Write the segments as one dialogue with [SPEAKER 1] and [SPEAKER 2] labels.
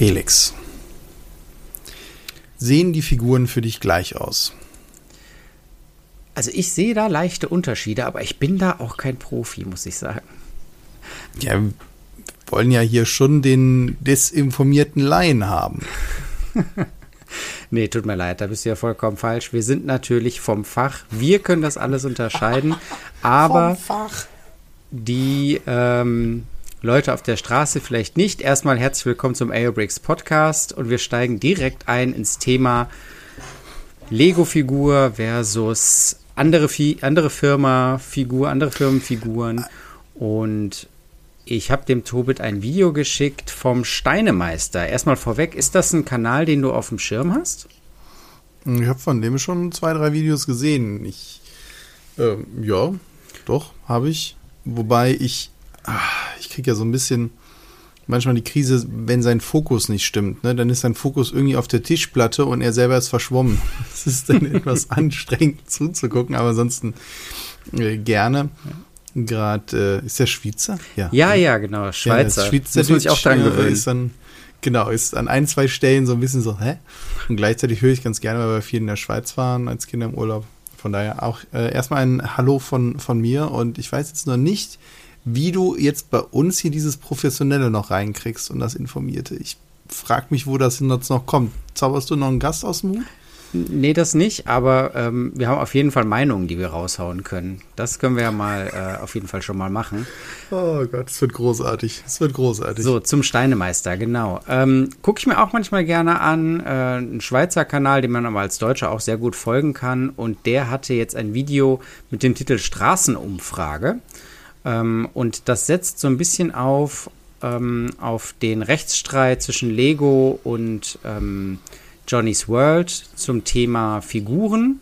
[SPEAKER 1] Felix. Sehen die Figuren für dich gleich aus?
[SPEAKER 2] Also ich sehe da leichte Unterschiede, aber ich bin da auch kein Profi, muss ich sagen.
[SPEAKER 1] Ja, wir wollen ja hier schon den desinformierten Laien haben.
[SPEAKER 2] nee, tut mir leid, da bist du ja vollkommen falsch. Wir sind natürlich vom Fach. Wir können das alles unterscheiden, aber die ähm, Leute auf der Straße vielleicht nicht. Erstmal herzlich willkommen zum Aerobricks Podcast und wir steigen direkt ein ins Thema Lego-Figur versus andere, andere Firma, Figur, andere Firmenfiguren. Und ich habe dem Tobit ein Video geschickt vom Steinemeister. Erstmal vorweg, ist das ein Kanal, den du auf dem Schirm hast?
[SPEAKER 1] Ich habe von dem schon zwei, drei Videos gesehen. Ich, äh, ja, doch, habe ich. Wobei ich ich kriege ja so ein bisschen manchmal die Krise, wenn sein Fokus nicht stimmt. Ne? Dann ist sein Fokus irgendwie auf der Tischplatte und er selber ist verschwommen. Das ist dann etwas anstrengend zuzugucken, aber ansonsten äh, gerne. Gerade, äh, ist der Schweizer?
[SPEAKER 2] Ja, ja, ja genau, Schweizer.
[SPEAKER 1] Ja, Schweizer Muss man sich auch dran gewöhnen. Ist dann, genau, ist an ein, zwei Stellen so ein bisschen so, hä? Und gleichzeitig höre ich ganz gerne, weil wir viel in der Schweiz waren als Kinder im Urlaub. Von daher auch äh, erstmal ein Hallo von, von mir und ich weiß jetzt noch nicht, wie du jetzt bei uns hier dieses Professionelle noch reinkriegst und das Informierte. Ich frage mich, wo das jetzt noch kommt. Zauberst du noch einen Gast aus dem Hut?
[SPEAKER 2] Nee, das nicht, aber ähm, wir haben auf jeden Fall Meinungen, die wir raushauen können. Das können wir ja mal äh, auf jeden Fall schon mal machen.
[SPEAKER 1] Oh Gott, es wird großartig. Es wird großartig.
[SPEAKER 2] So, zum Steinemeister, genau. Ähm, Gucke ich mir auch manchmal gerne an. Äh, ein Schweizer Kanal, dem man aber als Deutscher auch sehr gut folgen kann. Und der hatte jetzt ein Video mit dem Titel Straßenumfrage. Ähm, und das setzt so ein bisschen auf, ähm, auf den Rechtsstreit zwischen Lego und ähm, Johnny's World zum Thema Figuren,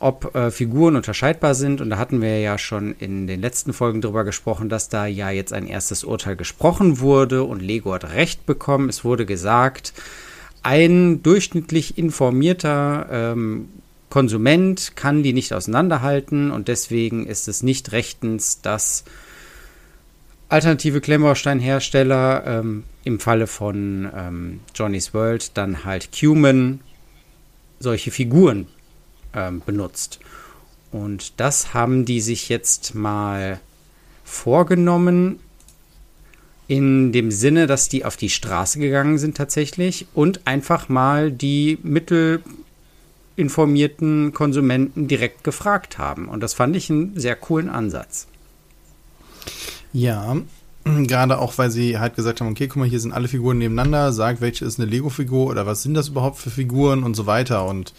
[SPEAKER 2] ob äh, Figuren unterscheidbar sind. Und da hatten wir ja schon in den letzten Folgen darüber gesprochen, dass da ja jetzt ein erstes Urteil gesprochen wurde und Lego hat Recht bekommen. Es wurde gesagt, ein durchschnittlich informierter ähm, Konsument kann die nicht auseinanderhalten und deswegen ist es nicht rechtens, dass alternative Klemmbausteinhersteller ähm, im Falle von ähm, Johnny's World dann halt Cuman solche Figuren ähm, benutzt. Und das haben die sich jetzt mal vorgenommen, in dem Sinne, dass die auf die Straße gegangen sind tatsächlich und einfach mal die Mittel informierten Konsumenten direkt gefragt haben. Und das fand ich einen sehr coolen Ansatz.
[SPEAKER 1] Ja, gerade auch, weil sie halt gesagt haben, okay, guck mal, hier sind alle Figuren nebeneinander, sagt, welche ist eine Lego-Figur oder was sind das überhaupt für Figuren und so weiter. Und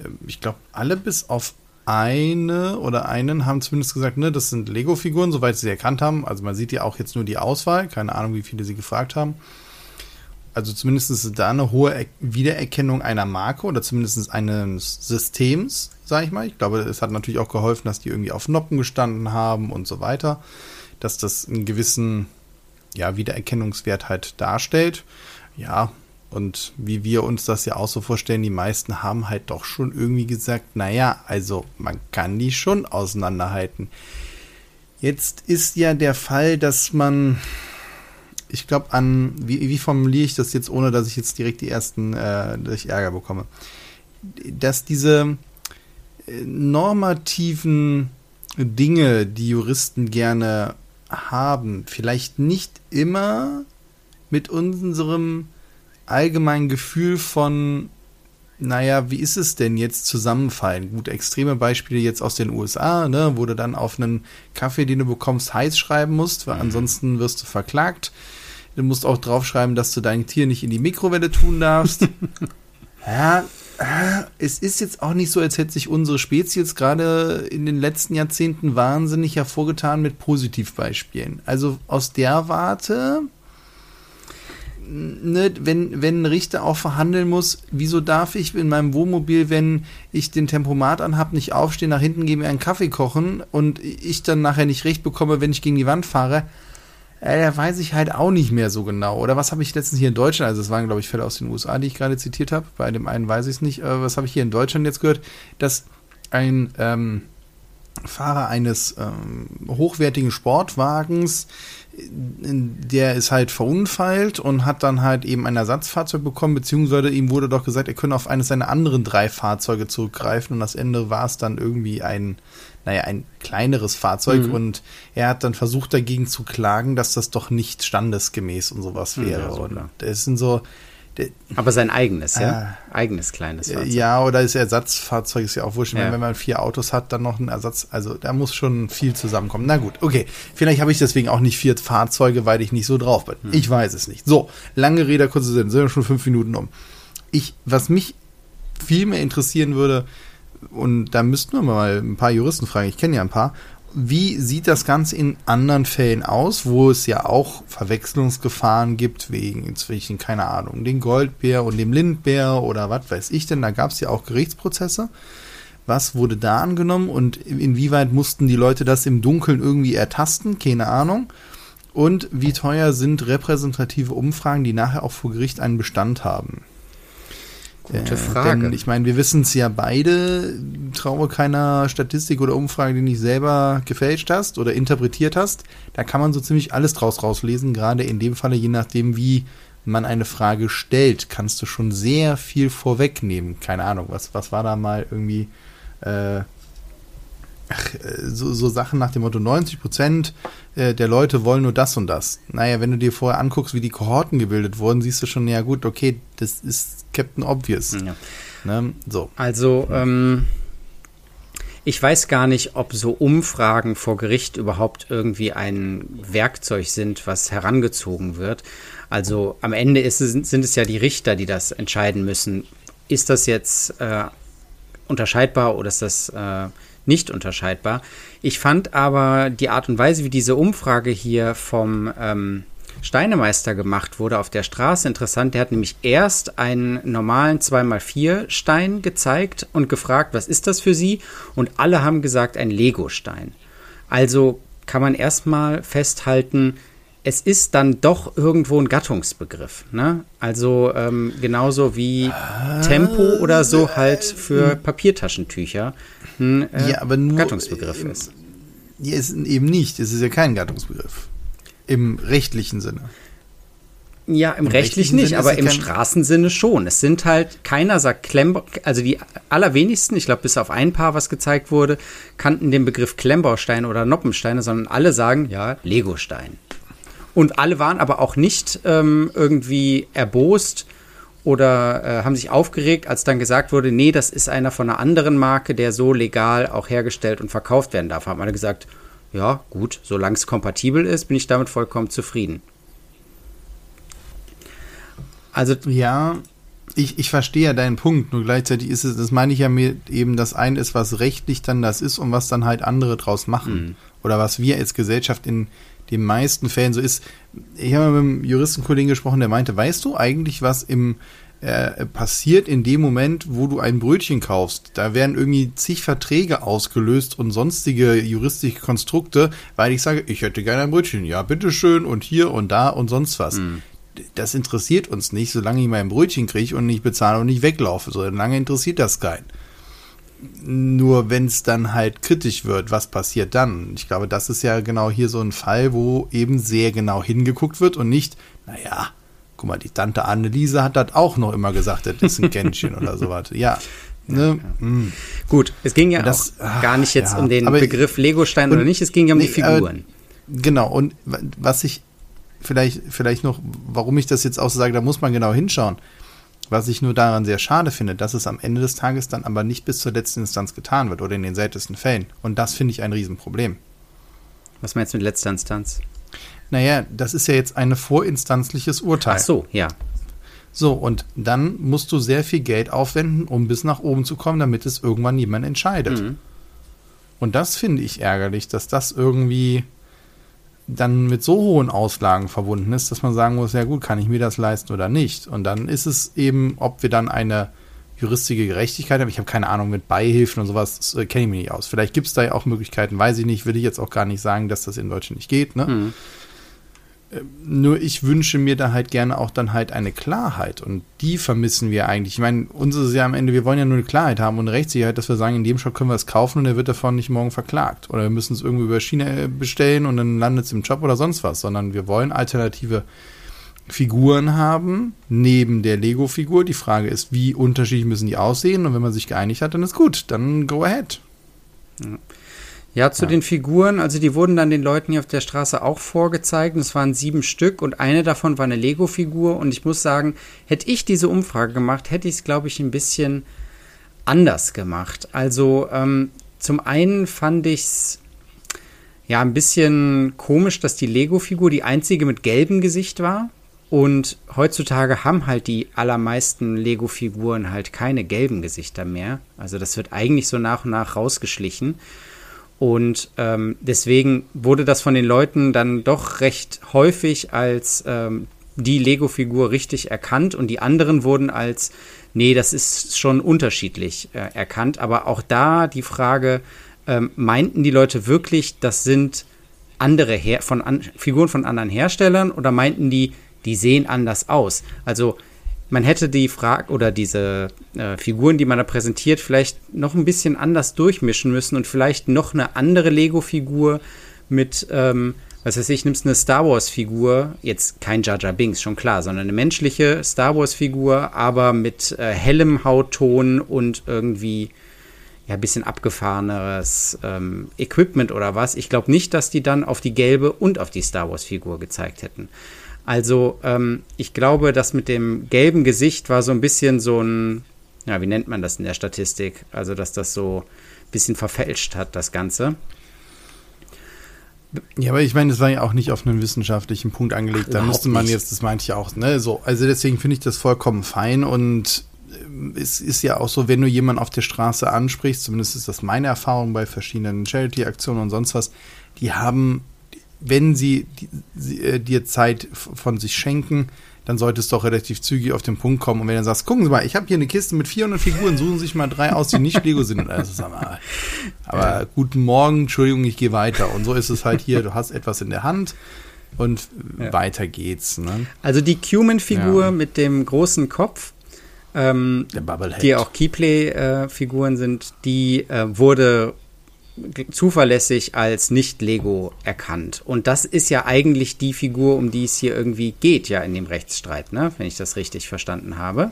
[SPEAKER 1] äh, ich glaube, alle bis auf eine oder einen haben zumindest gesagt, ne, das sind Lego-Figuren, soweit sie erkannt haben. Also man sieht ja auch jetzt nur die Auswahl, keine Ahnung, wie viele sie gefragt haben also zumindest ist da eine hohe Wiedererkennung einer Marke oder zumindest eines Systems, sage ich mal. Ich glaube, es hat natürlich auch geholfen, dass die irgendwie auf Noppen gestanden haben und so weiter, dass das einen gewissen ja, Wiedererkennungswert halt darstellt. Ja, und wie wir uns das ja auch so vorstellen, die meisten haben halt doch schon irgendwie gesagt, naja, also man kann die schon auseinanderhalten. Jetzt ist ja der Fall, dass man ich glaube an, wie, wie formuliere ich das jetzt, ohne dass ich jetzt direkt die ersten, äh, dass ich Ärger bekomme, dass diese äh, normativen Dinge, die Juristen gerne haben, vielleicht nicht immer mit unserem allgemeinen Gefühl von, naja, wie ist es denn jetzt zusammenfallen? Gut, extreme Beispiele jetzt aus den USA, ne, wo du dann auf einen Kaffee, den du bekommst, heiß schreiben musst, weil mhm. ansonsten wirst du verklagt. Du musst auch draufschreiben, dass du dein Tier nicht in die Mikrowelle tun darfst. ja, es ist jetzt auch nicht so, als hätte sich unsere Spezies gerade in den letzten Jahrzehnten wahnsinnig hervorgetan mit Positivbeispielen. Also aus der Warte, ne, wenn, wenn ein Richter auch verhandeln muss, wieso darf ich in meinem Wohnmobil, wenn ich den Tempomat anhab, nicht aufstehen, nach hinten gehen, mir einen Kaffee kochen und ich dann nachher nicht recht bekomme, wenn ich gegen die Wand fahre? Äh, da weiß ich halt auch nicht mehr so genau. Oder was habe ich letztens hier in Deutschland, also es waren, glaube ich, Fälle aus den USA, die ich gerade zitiert habe. Bei dem einen weiß ich es nicht. Äh, was habe ich hier in Deutschland jetzt gehört? Dass ein, ähm, Fahrer eines ähm, hochwertigen Sportwagens, der ist halt verunfallt und hat dann halt eben ein Ersatzfahrzeug bekommen, beziehungsweise ihm wurde doch gesagt, er könne auf eines seiner anderen drei Fahrzeuge zurückgreifen und das Ende war es dann irgendwie ein, naja, ein kleineres Fahrzeug mhm. und er hat dann versucht dagegen zu klagen, dass das doch nicht standesgemäß und sowas wäre. Ja, und das sind so,
[SPEAKER 2] aber sein eigenes, ja? Äh, eigenes kleines
[SPEAKER 1] Fahrzeug. Ja, oder das Ersatzfahrzeug ist ja auch wurscht. Ja. Wenn man vier Autos hat, dann noch ein Ersatz. Also da muss schon viel zusammenkommen. Na gut, okay. Vielleicht habe ich deswegen auch nicht vier Fahrzeuge, weil ich nicht so drauf bin. Hm. Ich weiß es nicht. So, lange Rede, kurze Sinn. Sind wir schon fünf Minuten um. Ich, was mich viel mehr interessieren würde, und da müssten wir mal ein paar Juristen fragen, ich kenne ja ein paar, wie sieht das Ganze in anderen Fällen aus, wo es ja auch Verwechslungsgefahren gibt, wegen zwischen, keine Ahnung, dem Goldbär und dem Lindbär oder was weiß ich denn? Da gab es ja auch Gerichtsprozesse. Was wurde da angenommen und inwieweit mussten die Leute das im Dunkeln irgendwie ertasten? Keine Ahnung. Und wie teuer sind repräsentative Umfragen, die nachher auch vor Gericht einen Bestand haben? Gute äh, Frage. Denn ich meine, wir wissen es ja beide, traue keiner Statistik oder Umfrage, die nicht selber gefälscht hast oder interpretiert hast. Da kann man so ziemlich alles draus rauslesen, gerade in dem Falle, je nachdem, wie man eine Frage stellt, kannst du schon sehr viel vorwegnehmen. Keine Ahnung, was, was war da mal irgendwie äh, ach, so, so Sachen nach dem Motto 90 Prozent äh, der Leute wollen nur das und das. Naja, wenn du dir vorher anguckst, wie die Kohorten gebildet wurden, siehst du schon, ja gut, okay, das ist Captain Obvious. Ja.
[SPEAKER 2] Ne? So. Also, ähm, ich weiß gar nicht, ob so Umfragen vor Gericht überhaupt irgendwie ein Werkzeug sind, was herangezogen wird. Also am Ende es, sind es ja die Richter, die das entscheiden müssen. Ist das jetzt äh, unterscheidbar oder ist das äh, nicht unterscheidbar? Ich fand aber die Art und Weise, wie diese Umfrage hier vom ähm, Steinemeister gemacht wurde auf der Straße interessant. Der hat nämlich erst einen normalen 2x4 Stein gezeigt und gefragt, was ist das für Sie? Und alle haben gesagt, ein Lego-Stein. Also kann man erstmal festhalten, es ist dann doch irgendwo ein Gattungsbegriff. Ne? Also ähm, genauso wie ah, Tempo oder so halt für Papiertaschentücher ein äh, ja, aber nur, Gattungsbegriff ist.
[SPEAKER 1] Ja, ist eben nicht. Es ist ja kein Gattungsbegriff. Im rechtlichen Sinne.
[SPEAKER 2] Ja, im, Im rechtlichen, nicht, aber im Straßensinne schon. Es sind halt, keiner sagt Klemmbau, also die allerwenigsten, ich glaube bis auf ein Paar, was gezeigt wurde, kannten den Begriff Klemmbausteine oder Noppensteine, sondern alle sagen, ja, Legostein. Und alle waren aber auch nicht ähm, irgendwie erbost oder äh, haben sich aufgeregt, als dann gesagt wurde, nee, das ist einer von einer anderen Marke, der so legal auch hergestellt und verkauft werden darf. Haben alle gesagt, ja, gut, solange es kompatibel ist, bin ich damit vollkommen zufrieden.
[SPEAKER 1] Also. Ja, ich, ich verstehe ja deinen Punkt, nur gleichzeitig ist es, das meine ich ja mit eben, das eine ist, was rechtlich dann das ist und was dann halt andere draus machen. Mhm. Oder was wir als Gesellschaft in den meisten Fällen so ist. Ich habe mit einem Juristenkollegen gesprochen, der meinte, weißt du eigentlich, was im äh, passiert in dem Moment, wo du ein Brötchen kaufst. Da werden irgendwie zig Verträge ausgelöst und sonstige juristische Konstrukte, weil ich sage, ich hätte gerne ein Brötchen. Ja, bitteschön und hier und da und sonst was. Mhm. Das interessiert uns nicht, solange ich mein Brötchen kriege und nicht bezahle und nicht weglaufe. Solange interessiert das keinen. Nur wenn es dann halt kritisch wird, was passiert dann? Ich glaube, das ist ja genau hier so ein Fall, wo eben sehr genau hingeguckt wird und nicht, naja, guck mal, die Tante Anneliese hat das auch noch immer gesagt, das ist ein Kännchen oder sowas. Ja. Ne?
[SPEAKER 2] Ja, mm. Gut, es ging ja das, auch gar nicht jetzt ja, um den Begriff Legostein oder nicht, es ging ja um nee, die Figuren.
[SPEAKER 1] Äh, genau, und was ich vielleicht, vielleicht noch, warum ich das jetzt auch so sage, da muss man genau hinschauen. Was ich nur daran sehr schade finde, dass es am Ende des Tages dann aber nicht bis zur letzten Instanz getan wird oder in den seltensten Fällen. Und das finde ich ein Riesenproblem.
[SPEAKER 2] Was meinst du mit letzter Instanz?
[SPEAKER 1] Naja, das ist ja jetzt ein vorinstanzliches Urteil. Ach
[SPEAKER 2] so, ja.
[SPEAKER 1] So, und dann musst du sehr viel Geld aufwenden, um bis nach oben zu kommen, damit es irgendwann jemand entscheidet. Mhm. Und das finde ich ärgerlich, dass das irgendwie dann mit so hohen Auslagen verbunden ist, dass man sagen muss, ja gut, kann ich mir das leisten oder nicht. Und dann ist es eben, ob wir dann eine juristische Gerechtigkeit haben. Ich habe keine Ahnung mit Beihilfen und sowas, äh, kenne ich mich nicht aus. Vielleicht gibt es da ja auch Möglichkeiten, weiß ich nicht, will ich jetzt auch gar nicht sagen, dass das in Deutschland nicht geht. Ne? Mhm. Nur ich wünsche mir da halt gerne auch dann halt eine Klarheit und die vermissen wir eigentlich. Ich meine, uns ist ja am Ende, wir wollen ja nur eine Klarheit haben und eine Rechtssicherheit, dass wir sagen, in dem Shop können wir es kaufen und er wird davon nicht morgen verklagt. Oder wir müssen es irgendwie über China äh, bestellen und dann landet es im Job oder sonst was, sondern wir wollen alternative Figuren haben, neben der Lego-Figur. Die Frage ist, wie unterschiedlich müssen die aussehen und wenn man sich geeinigt hat, dann ist gut, dann go ahead.
[SPEAKER 2] Ja. Ja, zu ja. den Figuren, also die wurden dann den Leuten hier auf der Straße auch vorgezeigt. Es waren sieben Stück und eine davon war eine Lego-Figur. Und ich muss sagen, hätte ich diese Umfrage gemacht, hätte ich es, glaube ich, ein bisschen anders gemacht. Also ähm, zum einen fand ich es ja ein bisschen komisch, dass die Lego-Figur die einzige mit gelbem Gesicht war. Und heutzutage haben halt die allermeisten Lego-Figuren halt keine gelben Gesichter mehr. Also das wird eigentlich so nach und nach rausgeschlichen. Und ähm, deswegen wurde das von den Leuten dann doch recht häufig als ähm, die Lego-Figur richtig erkannt und die anderen wurden als, nee, das ist schon unterschiedlich äh, erkannt. Aber auch da die Frage, ähm, meinten die Leute wirklich, das sind andere Her von an Figuren von anderen Herstellern oder meinten die, die sehen anders aus? Also man hätte die Frage oder diese äh, Figuren, die man da präsentiert, vielleicht noch ein bisschen anders durchmischen müssen und vielleicht noch eine andere Lego-Figur mit, ähm, was weiß ich, nimmst eine Star Wars-Figur, jetzt kein Jar Jar Binks, schon klar, sondern eine menschliche Star Wars-Figur, aber mit äh, hellem Hautton und irgendwie ja, ein bisschen abgefahreneres ähm, Equipment oder was. Ich glaube nicht, dass die dann auf die gelbe und auf die Star Wars-Figur gezeigt hätten. Also ähm, ich glaube, das mit dem gelben Gesicht war so ein bisschen so ein, ja, wie nennt man das in der Statistik? Also, dass das so ein bisschen verfälscht hat, das Ganze.
[SPEAKER 1] Ja, aber ich meine, das war ja auch nicht auf einen wissenschaftlichen Punkt angelegt. Ach, da müsste man nicht. jetzt, das meinte ich auch, ne, so. Also deswegen finde ich das vollkommen fein und äh, es ist ja auch so, wenn du jemanden auf der Straße ansprichst, zumindest ist das meine Erfahrung bei verschiedenen Charity-Aktionen und sonst was, die haben wenn sie, die, äh, dir Zeit von sich schenken, dann sollte es doch relativ zügig auf den Punkt kommen. Und wenn du sagst, gucken Sie mal, ich habe hier eine Kiste mit 400 Figuren, suchen Sie sich mal drei aus, die nicht Lego sind. Also, sag mal, aber ja. guten Morgen, Entschuldigung, ich gehe weiter. Und so ist es halt hier, du hast etwas in der Hand und ja. weiter geht's. Ne?
[SPEAKER 2] Also die Cuman-Figur ja. mit dem großen Kopf, ähm, die auch Keyplay-Figuren äh, sind, die äh, wurde zuverlässig als Nicht-Lego erkannt. Und das ist ja eigentlich die Figur, um die es hier irgendwie geht, ja, in dem Rechtsstreit, ne? wenn ich das richtig verstanden habe.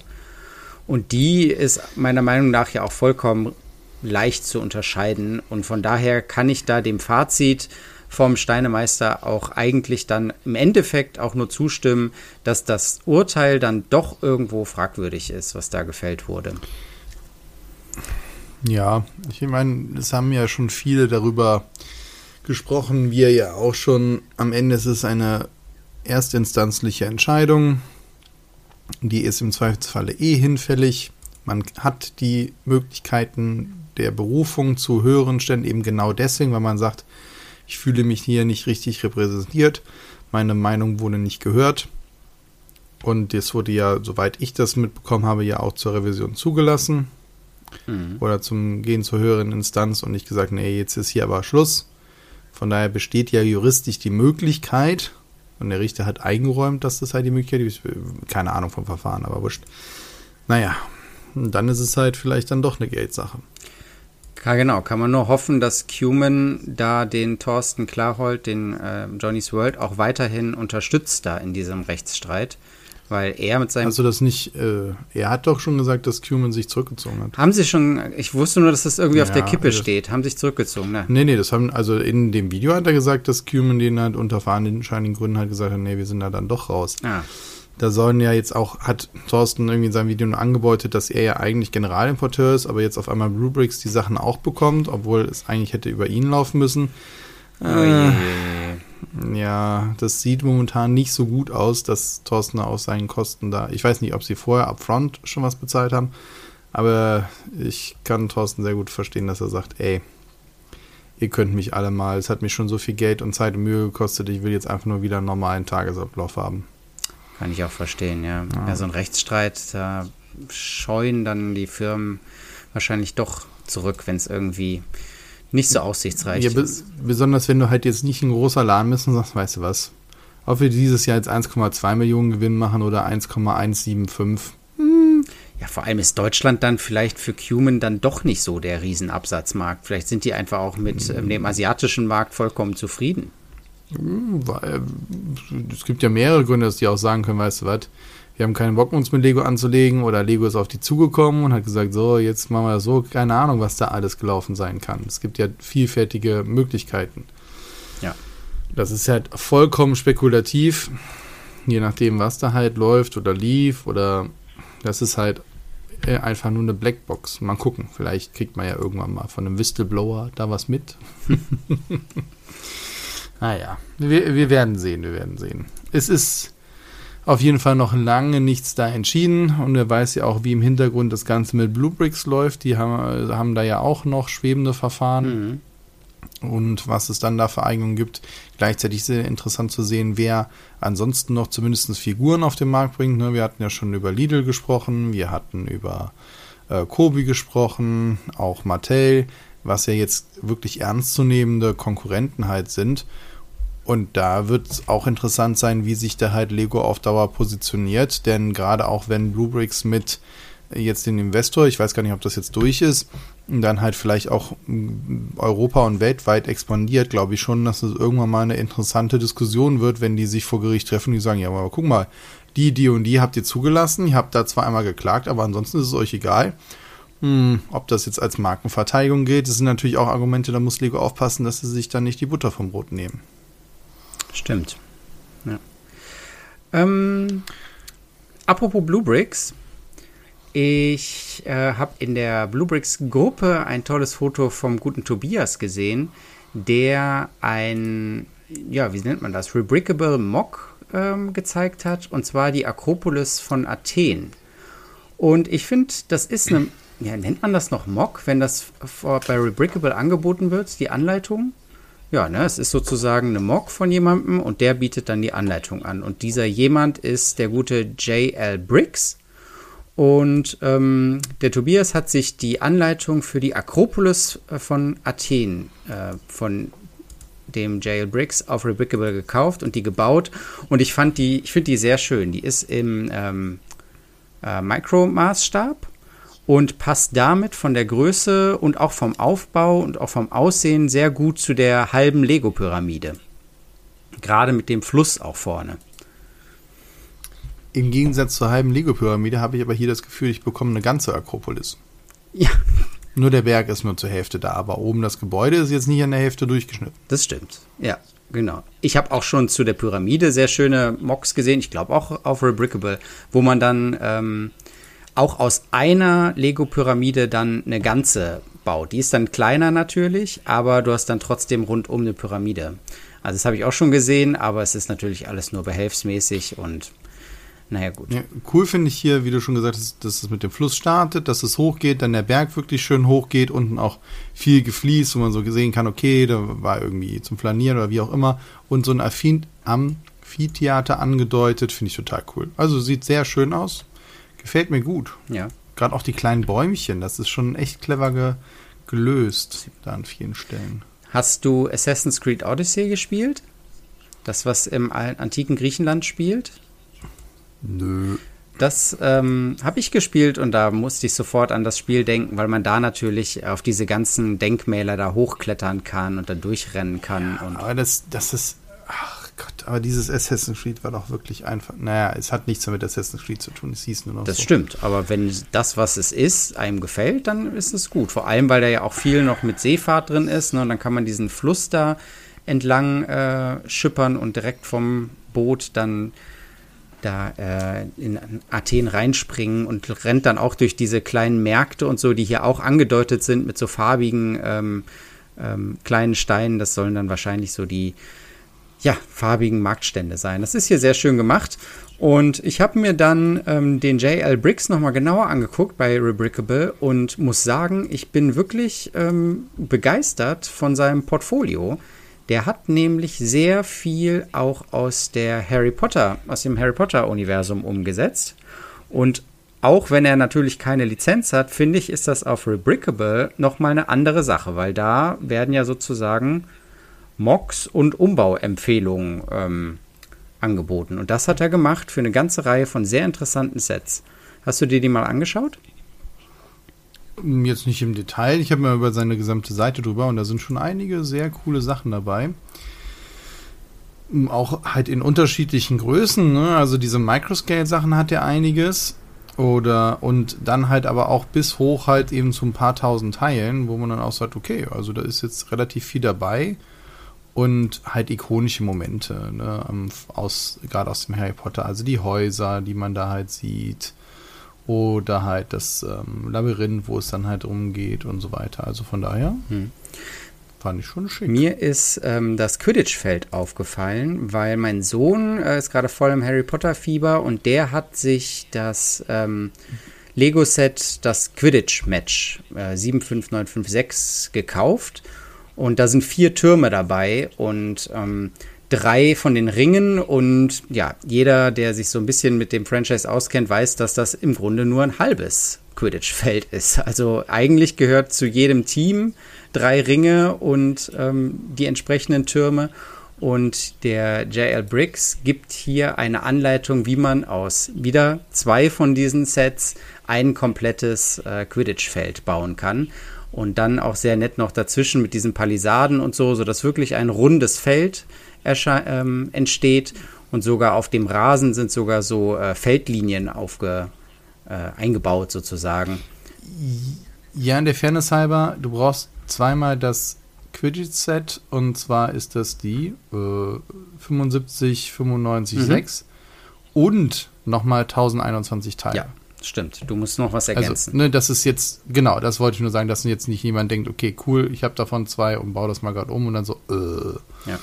[SPEAKER 2] Und die ist meiner Meinung nach ja auch vollkommen leicht zu unterscheiden. Und von daher kann ich da dem Fazit vom Steinemeister auch eigentlich dann im Endeffekt auch nur zustimmen, dass das Urteil dann doch irgendwo fragwürdig ist, was da gefällt wurde.
[SPEAKER 1] Ja, ich meine, es haben ja schon viele darüber gesprochen, wir ja auch schon. Am Ende ist es eine erstinstanzliche Entscheidung. Die ist im Zweifelsfalle eh hinfällig. Man hat die Möglichkeiten der Berufung zu höheren Ständen eben genau deswegen, weil man sagt, ich fühle mich hier nicht richtig repräsentiert, meine Meinung wurde nicht gehört. Und es wurde ja, soweit ich das mitbekommen habe, ja auch zur Revision zugelassen mhm. oder zum Gehen zur höheren Instanz und nicht gesagt, nee, jetzt ist hier aber Schluss. Von daher besteht ja juristisch die Möglichkeit, und der Richter hat eingeräumt, dass das halt die Möglichkeit ist. Keine Ahnung vom Verfahren, aber wurscht. Naja, dann ist es halt vielleicht dann doch eine Geldsache.
[SPEAKER 2] Ja, genau. Kann man nur hoffen, dass Cuman da den Thorsten Klarhold, den äh, Johnny's World, auch weiterhin unterstützt da in diesem Rechtsstreit. Weil er mit seinem.
[SPEAKER 1] Also das nicht, äh, er hat doch schon gesagt, dass Cuman sich zurückgezogen hat.
[SPEAKER 2] Haben sie schon, ich wusste nur, dass das irgendwie ja, auf der Kippe steht, haben sich zurückgezogen, ne?
[SPEAKER 1] Nee, nee, das haben, also in dem Video hat er gesagt, dass Cuman den halt unter veranscheinlichen Gründen halt gesagt hat, nee, wir sind da dann doch raus. Ah. Da sollen ja jetzt auch, hat Thorsten irgendwie in seinem Video nur angebeutet, dass er ja eigentlich Generalimporteur ist, aber jetzt auf einmal Bluebricks die Sachen auch bekommt, obwohl es eigentlich hätte über ihn laufen müssen. Oh äh, ja, das sieht momentan nicht so gut aus, dass Thorsten aus seinen Kosten da. Ich weiß nicht, ob sie vorher upfront schon was bezahlt haben, aber ich kann Thorsten sehr gut verstehen, dass er sagt, ey, ihr könnt mich alle mal, es hat mich schon so viel Geld und Zeit und Mühe gekostet, ich will jetzt einfach nur wieder einen normalen Tagesablauf haben.
[SPEAKER 2] Kann ich auch verstehen, ja. ja. ja so ein Rechtsstreit, da scheuen dann die Firmen wahrscheinlich doch zurück, wenn es irgendwie nicht so aussichtsreich
[SPEAKER 1] ja, be besonders wenn du halt jetzt nicht ein großer Laden bist und sagst, weißt du was, Ob wir dieses Jahr jetzt 1,2 Millionen Gewinn machen oder 1,175.
[SPEAKER 2] Ja, vor allem ist Deutschland dann vielleicht für Cumin dann doch nicht so der Riesenabsatzmarkt. Vielleicht sind die einfach auch mit ähm, dem asiatischen Markt vollkommen zufrieden.
[SPEAKER 1] Weil, es gibt ja mehrere Gründe, dass die auch sagen können, weißt du was, wir haben keinen Bock, uns mit Lego anzulegen oder Lego ist auf die zugekommen und hat gesagt, so, jetzt machen wir das so, keine Ahnung, was da alles gelaufen sein kann. Es gibt ja vielfältige Möglichkeiten.
[SPEAKER 2] Ja.
[SPEAKER 1] Das ist halt vollkommen spekulativ, je nachdem, was da halt läuft oder lief oder das ist halt äh, einfach nur eine Blackbox. Mal gucken, vielleicht kriegt man ja irgendwann mal von einem Whistleblower da was mit. naja, wir, wir werden sehen, wir werden sehen. Es ist auf jeden Fall noch lange nichts da entschieden und er weiß ja auch, wie im Hintergrund das Ganze mit Bluebricks läuft. Die haben, haben da ja auch noch schwebende Verfahren. Mhm und was es dann da für Eignungen gibt. Gleichzeitig sehr interessant zu sehen, wer ansonsten noch zumindest Figuren auf den Markt bringt. Ne? Wir hatten ja schon über Lidl gesprochen, wir hatten über äh, Kobi gesprochen, auch Mattel, was ja jetzt wirklich ernstzunehmende Konkurrenten halt sind. Und da wird es auch interessant sein, wie sich da halt Lego auf Dauer positioniert, denn gerade auch wenn Bluebricks mit jetzt den Investor, ich weiß gar nicht, ob das jetzt durch ist, dann halt vielleicht auch Europa und weltweit expandiert, glaube ich schon, dass es irgendwann mal eine interessante Diskussion wird, wenn die sich vor Gericht treffen, die sagen, ja, aber guck mal, die, die und die habt ihr zugelassen, ihr habt da zwar einmal geklagt, aber ansonsten ist es euch egal. Hm, ob das jetzt als Markenverteidigung geht, das sind natürlich auch Argumente, da muss Lego aufpassen, dass sie sich dann nicht die Butter vom Brot nehmen.
[SPEAKER 2] Stimmt. Ja. Ähm, apropos Blue Bricks, ich äh, habe in der Bluebricks Gruppe ein tolles Foto vom guten Tobias gesehen, der ein, ja, wie nennt man das, Rebrickable Mock ähm, gezeigt hat, und zwar die Akropolis von Athen. Und ich finde, das ist eine, ja, nennt man das noch Mock, wenn das bei Rebrickable angeboten wird, die Anleitung? Ja, ne, es ist sozusagen eine Mock von jemandem und der bietet dann die Anleitung an. Und dieser jemand ist der gute J.L. Briggs. Und ähm, der Tobias hat sich die Anleitung für die Akropolis äh, von Athen äh, von dem Jail Briggs auf Rebrickable gekauft und die gebaut. Und ich fand die, ich finde die sehr schön. Die ist im ähm, äh, Mikromaßstab und passt damit von der Größe und auch vom Aufbau und auch vom Aussehen sehr gut zu der halben Lego-Pyramide. Gerade mit dem Fluss auch vorne.
[SPEAKER 1] Im Gegensatz zur halben Lego-Pyramide habe ich aber hier das Gefühl, ich bekomme eine ganze Akropolis.
[SPEAKER 2] Ja.
[SPEAKER 1] Nur der Berg ist nur zur Hälfte da, aber oben das Gebäude ist jetzt nicht an der Hälfte durchgeschnitten.
[SPEAKER 2] Das stimmt. Ja, genau. Ich habe auch schon zu der Pyramide sehr schöne Mocks gesehen. Ich glaube auch auf Rebrickable, wo man dann ähm, auch aus einer Lego-Pyramide dann eine ganze baut. Die ist dann kleiner natürlich, aber du hast dann trotzdem rundum eine Pyramide. Also das habe ich auch schon gesehen, aber es ist natürlich alles nur behelfsmäßig und naja, gut.
[SPEAKER 1] Ja, cool finde ich hier, wie du schon gesagt hast, dass es mit dem Fluss startet, dass es hochgeht, dann der Berg wirklich schön hochgeht, unten auch viel gefließt, wo man so gesehen kann, okay, da war irgendwie zum Flanieren oder wie auch immer. Und so ein Amphitheater angedeutet, finde ich total cool. Also sieht sehr schön aus. Gefällt mir gut.
[SPEAKER 2] Ja.
[SPEAKER 1] Gerade auch die kleinen Bäumchen, das ist schon echt clever ge gelöst, da an vielen Stellen.
[SPEAKER 2] Hast du Assassin's Creed Odyssey gespielt? Das, was im antiken Griechenland spielt?
[SPEAKER 1] Nö.
[SPEAKER 2] Das ähm, habe ich gespielt und da musste ich sofort an das Spiel denken, weil man da natürlich auf diese ganzen Denkmäler da hochklettern kann und da durchrennen kann.
[SPEAKER 1] Ja, aber das, das ist, Gott, aber dieses Assassin's Creed war doch wirklich einfach, naja, es hat nichts mit Assassin's Creed zu tun, es hieß nur noch
[SPEAKER 2] Das
[SPEAKER 1] so.
[SPEAKER 2] stimmt, aber wenn das, was es ist, einem gefällt, dann ist es gut. Vor allem, weil da ja auch viel noch mit Seefahrt drin ist ne? und dann kann man diesen Fluss da entlang äh, schippern und direkt vom Boot dann da äh, in Athen reinspringen und rennt dann auch durch diese kleinen Märkte und so, die hier auch angedeutet sind mit so farbigen ähm, ähm, kleinen Steinen. Das sollen dann wahrscheinlich so die ja, farbigen Marktstände sein. Das ist hier sehr schön gemacht. Und ich habe mir dann ähm, den JL Bricks nochmal genauer angeguckt bei Rebrickable und muss sagen, ich bin wirklich ähm, begeistert von seinem Portfolio. Der hat nämlich sehr viel auch aus der Harry Potter, aus dem Harry Potter Universum umgesetzt. Und auch wenn er natürlich keine Lizenz hat, finde ich, ist das auf Rebrickable nochmal eine andere Sache, weil da werden ja sozusagen Mocks und Umbauempfehlungen ähm, angeboten. Und das hat er gemacht für eine ganze Reihe von sehr interessanten Sets. Hast du dir die mal angeschaut?
[SPEAKER 1] Jetzt nicht im Detail. Ich habe mir über seine gesamte Seite drüber und da sind schon einige sehr coole Sachen dabei. Auch halt in unterschiedlichen Größen. Ne? Also diese Microscale-Sachen hat er einiges. Oder und dann halt aber auch bis hoch halt eben zu ein paar tausend Teilen, wo man dann auch sagt, okay, also da ist jetzt relativ viel dabei und halt ikonische Momente, ne, aus, gerade aus dem Harry Potter, also die Häuser, die man da halt sieht, oder halt das ähm, Labyrinth, wo es dann halt umgeht und so weiter. Also von daher hm. fand ich schon schick.
[SPEAKER 2] Mir ist ähm, das Quidditch-Feld aufgefallen, weil mein Sohn äh, ist gerade voll im Harry Potter-Fieber und der hat sich das ähm, Lego-Set, das Quidditch-Match äh, 75956 gekauft und da sind vier Türme dabei und ähm, drei von den Ringen. Und ja, jeder, der sich so ein bisschen mit dem Franchise auskennt, weiß, dass das im Grunde nur ein halbes Quidditch-Feld ist. Also eigentlich gehört zu jedem Team drei Ringe und ähm, die entsprechenden Türme. Und der JL Briggs gibt hier eine Anleitung, wie man aus wieder zwei von diesen Sets ein komplettes äh, Quidditch-Feld bauen kann und dann auch sehr nett noch dazwischen mit diesen Palisaden und so, sodass wirklich ein rundes Feld ähm, entsteht und sogar auf dem Rasen sind sogar so äh, Feldlinien aufge, äh, eingebaut sozusagen.
[SPEAKER 1] Ja, in der Fairness halber, du brauchst zweimal das Quidditch-Set und zwar ist das die äh, 75, 95, mhm. 6 und nochmal 1021 Teile. Ja,
[SPEAKER 2] Stimmt, du musst noch was also, ergänzen.
[SPEAKER 1] Also, ne, das ist jetzt, genau, das wollte ich nur sagen, dass jetzt nicht jemand denkt, okay, cool, ich habe davon zwei und baue das mal gerade um und dann so, äh.
[SPEAKER 2] Ja.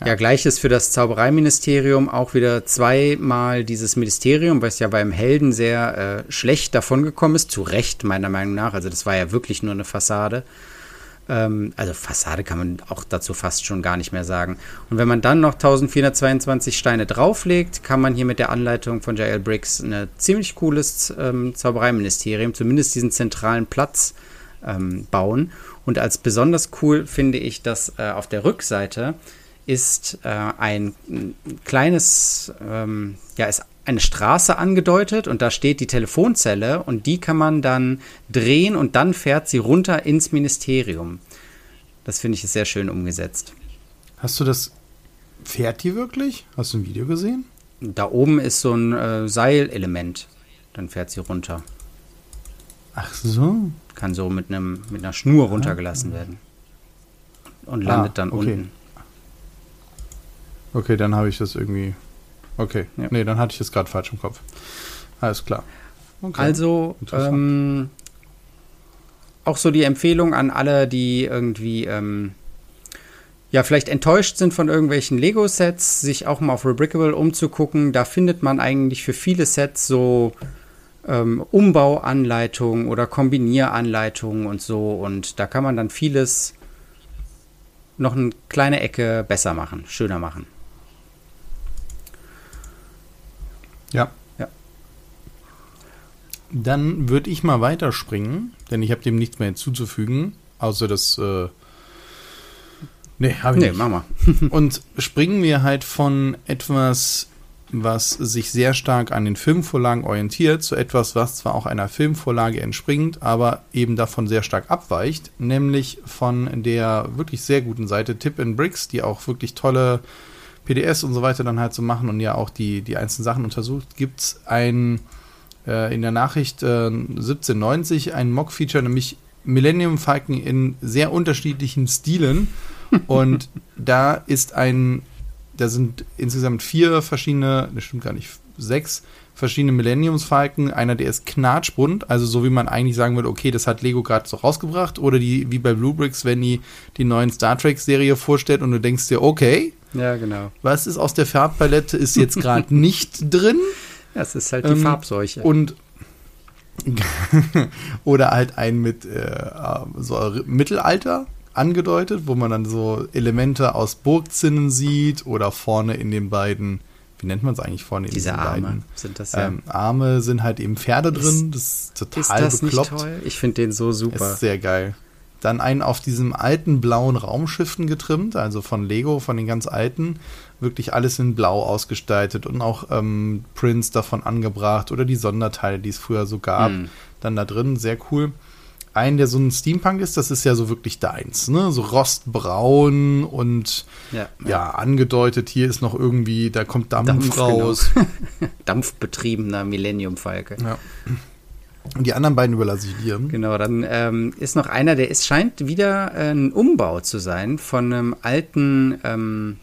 [SPEAKER 2] Ja. ja, gleiches für das Zaubereiministerium, auch wieder zweimal dieses Ministerium, was ja beim Helden sehr äh, schlecht davongekommen ist, zu Recht meiner Meinung nach. Also das war ja wirklich nur eine Fassade. Ähm, also Fassade kann man auch dazu fast schon gar nicht mehr sagen. Und wenn man dann noch 1422 Steine drauflegt, kann man hier mit der Anleitung von J.L. Briggs ein ziemlich cooles ähm, Zaubereiministerium, zumindest diesen zentralen Platz ähm, bauen. Und als besonders cool finde ich, dass äh, auf der Rückseite ist äh, ein, ein kleines, ähm, ja, ist eine Straße angedeutet und da steht die Telefonzelle und die kann man dann drehen und dann fährt sie runter ins Ministerium. Das finde ich sehr schön umgesetzt.
[SPEAKER 1] Hast du das, fährt die wirklich? Hast du ein Video gesehen?
[SPEAKER 2] Da oben ist so ein äh, Seilelement. Dann fährt sie runter.
[SPEAKER 1] Ach so.
[SPEAKER 2] Kann so mit, einem, mit einer Schnur ah. runtergelassen werden. Und landet ah, dann okay. unten.
[SPEAKER 1] Okay, dann habe ich das irgendwie Okay, ja. nee, dann hatte ich es gerade falsch im Kopf. Alles klar.
[SPEAKER 2] Okay. Also, ähm, auch so die Empfehlung an alle, die irgendwie, ähm, ja, vielleicht enttäuscht sind von irgendwelchen Lego-Sets, sich auch mal auf Rebrickable umzugucken. Da findet man eigentlich für viele Sets so ähm, Umbauanleitungen oder Kombinieranleitungen und so. Und da kann man dann vieles noch eine kleine Ecke besser machen, schöner machen.
[SPEAKER 1] Ja. Ja. Dann würde ich mal weiterspringen, denn ich habe dem nichts mehr hinzuzufügen, außer das. Äh nee, habe ich nee, nicht. mach mal. Und springen wir halt von etwas, was sich sehr stark an den Filmvorlagen orientiert, zu etwas, was zwar auch einer Filmvorlage entspringt, aber eben davon sehr stark abweicht, nämlich von der wirklich sehr guten Seite Tip in Bricks, die auch wirklich tolle PDS und so weiter dann halt zu so machen und ja auch die, die einzelnen Sachen untersucht, gibt es ein äh, in der Nachricht äh, 1790 ein Mock-Feature, nämlich Millennium Falcon in sehr unterschiedlichen Stilen. und da ist ein, da sind insgesamt vier verschiedene, das stimmt gar nicht, sechs verschiedene Millenniums Falcon. Einer, der ist knatschbunt, also so wie man eigentlich sagen würde, okay, das hat Lego gerade so rausgebracht. Oder die, wie bei Blue Bricks, wenn die die neuen Star Trek-Serie vorstellt und du denkst dir, okay,
[SPEAKER 2] ja, genau.
[SPEAKER 1] Was ist aus der Farbpalette, ist jetzt gerade nicht drin.
[SPEAKER 2] Das ist halt die ähm, Farbseuche.
[SPEAKER 1] Und oder halt ein mit äh, so Mittelalter angedeutet, wo man dann so Elemente aus Burgzinnen sieht oder vorne in den beiden, wie nennt man es eigentlich vorne in
[SPEAKER 2] Diese Arme
[SPEAKER 1] beiden,
[SPEAKER 2] sind das
[SPEAKER 1] ja. Ähm, Arme sind halt eben Pferde drin, das ist total ist das bekloppt. Nicht
[SPEAKER 2] toll? Ich finde den so super.
[SPEAKER 1] Ist sehr geil. Dann einen auf diesem alten blauen Raumschiffen getrimmt, also von Lego, von den ganz alten. Wirklich alles in blau ausgestaltet und auch ähm, Prints davon angebracht oder die Sonderteile, die es früher so gab, mm. dann da drin. Sehr cool einen, der so ein Steampunk ist, das ist ja so wirklich deins, ne? So rostbraun und ja, ja. ja angedeutet, hier ist noch irgendwie, da kommt Dampf, Dampf genau. raus.
[SPEAKER 2] Genau. Dampfbetriebener Millennium-Falke. Ja.
[SPEAKER 1] Und die anderen beiden überlasse ich dir.
[SPEAKER 2] Genau, dann ähm, ist noch einer, der ist, scheint wieder äh, ein Umbau zu sein von einem alten ähm,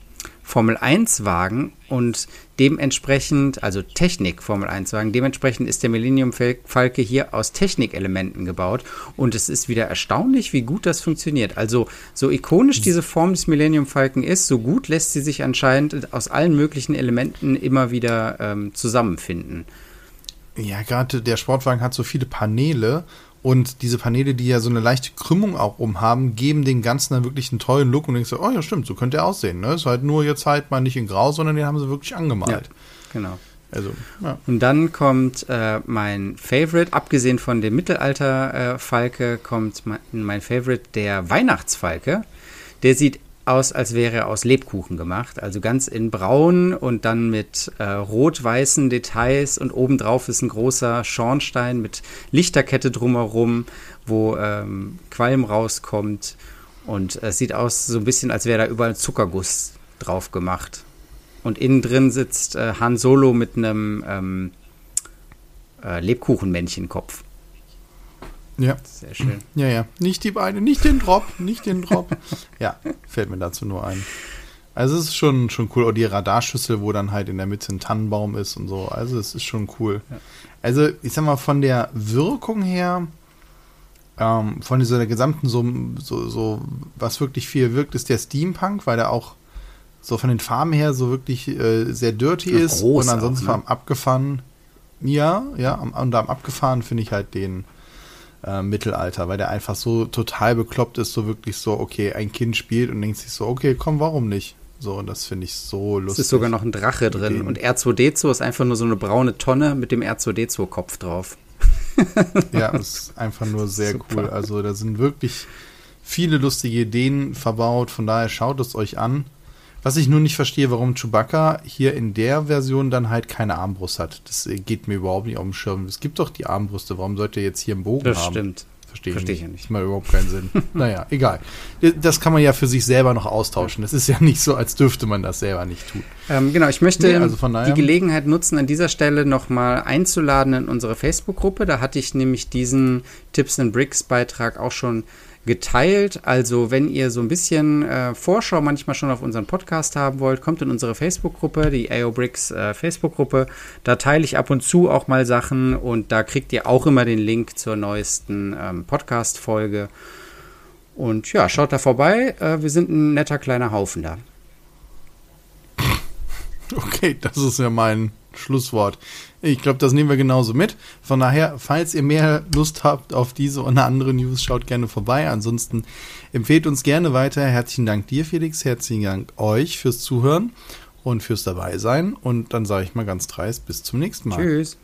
[SPEAKER 2] Formel 1 Wagen und dementsprechend, also Technik Formel 1 Wagen, dementsprechend ist der Millennium Falke hier aus Technikelementen gebaut und es ist wieder erstaunlich, wie gut das funktioniert. Also so ikonisch diese Form des Millennium Falken ist, so gut lässt sie sich anscheinend aus allen möglichen Elementen immer wieder ähm, zusammenfinden.
[SPEAKER 1] Ja, gerade der Sportwagen hat so viele Paneele und diese Paneele, die ja so eine leichte Krümmung auch umhaben, geben den Ganzen dann wirklich einen tollen Look und denkst du, oh ja, stimmt, so könnte er aussehen. Ne? Ist halt nur jetzt halt mal nicht in Grau, sondern den haben sie wirklich angemalt. Ja,
[SPEAKER 2] genau. Also, ja. Und dann kommt äh, mein Favorite, abgesehen von dem Mittelalter-Falke, äh, kommt mein, mein Favorite, der Weihnachtsfalke. Der sieht aus, als wäre er aus Lebkuchen gemacht. Also ganz in braun und dann mit äh, rot-weißen Details und obendrauf ist ein großer Schornstein mit Lichterkette drumherum, wo ähm, Qualm rauskommt. Und es sieht aus so ein bisschen, als wäre da überall Zuckerguss drauf gemacht. Und innen drin sitzt äh, Han Solo mit einem ähm, äh, Lebkuchenmänchenkopf.
[SPEAKER 1] Ja. Sehr schön. Ja, ja. Nicht die Beine, nicht den Drop, nicht den Drop. ja, fällt mir dazu nur ein. Also es ist schon, schon cool. Auch die Radarschüssel, wo dann halt in der Mitte ein Tannenbaum ist und so. Also es ist schon cool. Ja. Also ich sag mal, von der Wirkung her, ähm, von dieser gesamten so, so, so, was wirklich viel wirkt, ist der Steampunk, weil der auch so von den Farben her so wirklich äh, sehr dirty ist und ansonsten auch, ne? am abgefahren. Ja, ja, am, und am abgefahren finde ich halt den äh, Mittelalter, weil der einfach so total bekloppt ist, so wirklich so, okay, ein Kind spielt und denkt sich so, okay, komm, warum nicht? So, und das finde ich so lustig.
[SPEAKER 2] Es ist sogar noch ein Drache drin und R2D2 ist einfach nur so eine braune Tonne mit dem R2D2-Kopf drauf.
[SPEAKER 1] ja, ist einfach nur sehr Super. cool. Also da sind wirklich viele lustige Ideen verbaut, von daher schaut es euch an. Was ich nur nicht verstehe, warum Chewbacca hier in der Version dann halt keine Armbrust hat. Das geht mir überhaupt nicht auf dem Schirm. Es gibt doch die Armbrüste. Warum sollte er jetzt hier einen Bogen
[SPEAKER 2] das
[SPEAKER 1] haben?
[SPEAKER 2] Das stimmt.
[SPEAKER 1] Verstehe, Verstehe ich nicht. Das macht überhaupt keinen Sinn. naja, egal. Das kann man ja für sich selber noch austauschen. Es ist ja nicht so, als dürfte man das selber nicht tun.
[SPEAKER 2] Ähm, genau, ich möchte nee, also die Gelegenheit nutzen, an dieser Stelle nochmal einzuladen in unsere Facebook-Gruppe. Da hatte ich nämlich diesen Tips and Bricks Beitrag auch schon geteilt. Also wenn ihr so ein bisschen äh, Vorschau manchmal schon auf unseren Podcast haben wollt, kommt in unsere Facebook-Gruppe, die AO Bricks äh, Facebook-Gruppe. Da teile ich ab und zu auch mal Sachen und da kriegt ihr auch immer den Link zur neuesten ähm, Podcast-Folge. Und ja, schaut da vorbei. Äh, wir sind ein netter kleiner Haufen da.
[SPEAKER 1] Okay, das ist ja mein Schlusswort. Ich glaube, das nehmen wir genauso mit. Von daher, falls ihr mehr Lust habt auf diese und andere News, schaut gerne vorbei. Ansonsten empfehlt uns gerne weiter. Herzlichen Dank dir, Felix. Herzlichen Dank euch fürs Zuhören und fürs Dabeisein. Und dann sage ich mal ganz dreist, bis zum nächsten Mal.
[SPEAKER 2] Tschüss.